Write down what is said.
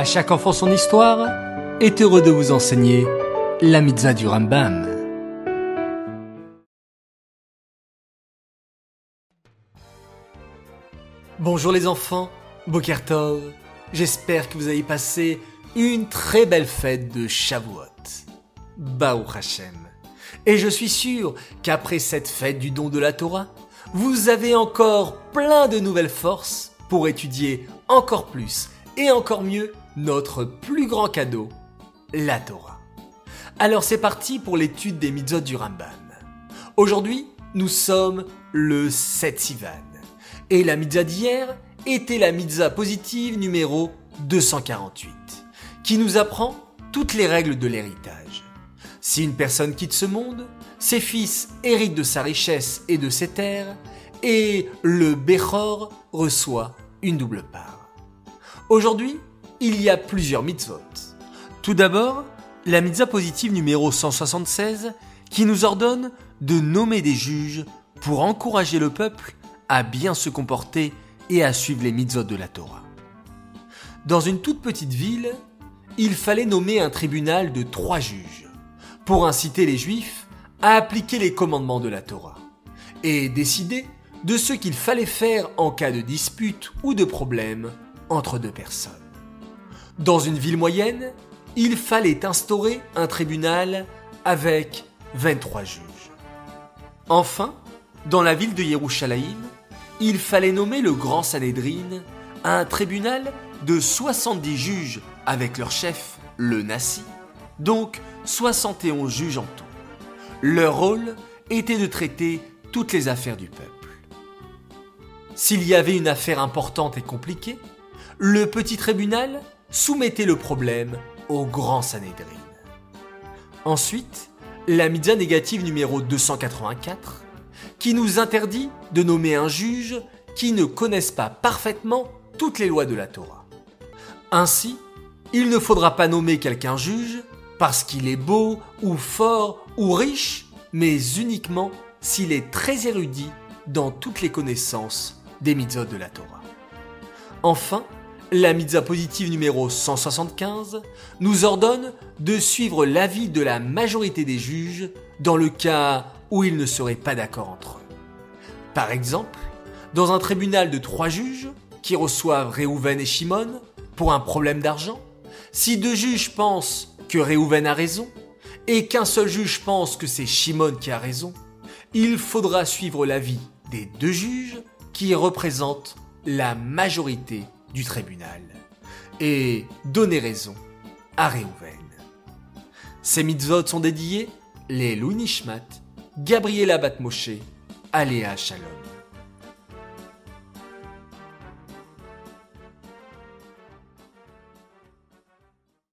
À chaque enfant son histoire est heureux de vous enseigner la mitzvah du Rambam. Bonjour les enfants, Bokertov, j'espère que vous avez passé une très belle fête de Shavuot. Baou Hashem. Et je suis sûr qu'après cette fête du don de la Torah, vous avez encore plein de nouvelles forces pour étudier encore plus et encore mieux notre plus grand cadeau, la Torah. Alors c'est parti pour l'étude des mitzvot du Rambam. Aujourd'hui, nous sommes le 7 Sivan. Et la mitzvah d'hier était la mitzvah positive numéro 248, qui nous apprend toutes les règles de l'héritage. Si une personne quitte ce monde, ses fils héritent de sa richesse et de ses terres, et le Bechor reçoit une double part. Aujourd'hui, il y a plusieurs mitzvot. Tout d'abord, la mitzvah positive numéro 176 qui nous ordonne de nommer des juges pour encourager le peuple à bien se comporter et à suivre les mitzvot de la Torah. Dans une toute petite ville, il fallait nommer un tribunal de trois juges pour inciter les juifs à appliquer les commandements de la Torah et décider de ce qu'il fallait faire en cas de dispute ou de problème entre deux personnes. Dans une ville moyenne, il fallait instaurer un tribunal avec 23 juges. Enfin, dans la ville de Yerushalayim, il fallait nommer le Grand Sanhedrin, un tribunal de 70 juges avec leur chef, le Nassi, donc 71 juges en tout. Leur rôle était de traiter toutes les affaires du peuple. S'il y avait une affaire importante et compliquée, le petit tribunal soumettait le problème au grand Sanhedrin. Ensuite, la mitzvah négative numéro 284, qui nous interdit de nommer un juge qui ne connaisse pas parfaitement toutes les lois de la Torah. Ainsi, il ne faudra pas nommer quelqu'un juge parce qu'il est beau ou fort ou riche, mais uniquement s'il est très érudit dans toutes les connaissances des mitzvot de la Torah. Enfin, la mitzvah positive numéro 175 nous ordonne de suivre l'avis de la majorité des juges dans le cas où ils ne seraient pas d'accord entre eux. Par exemple, dans un tribunal de trois juges qui reçoivent Réhouven et Shimon pour un problème d'argent, si deux juges pensent que Réhouven a raison et qu'un seul juge pense que c'est Shimon qui a raison, il faudra suivre l'avis des deux juges qui représentent la majorité du tribunal et donner raison à Réhouven. Ces mitzvot sont dédiés les Nishmat, Gabriela Batmoshe, Aléa Shalom.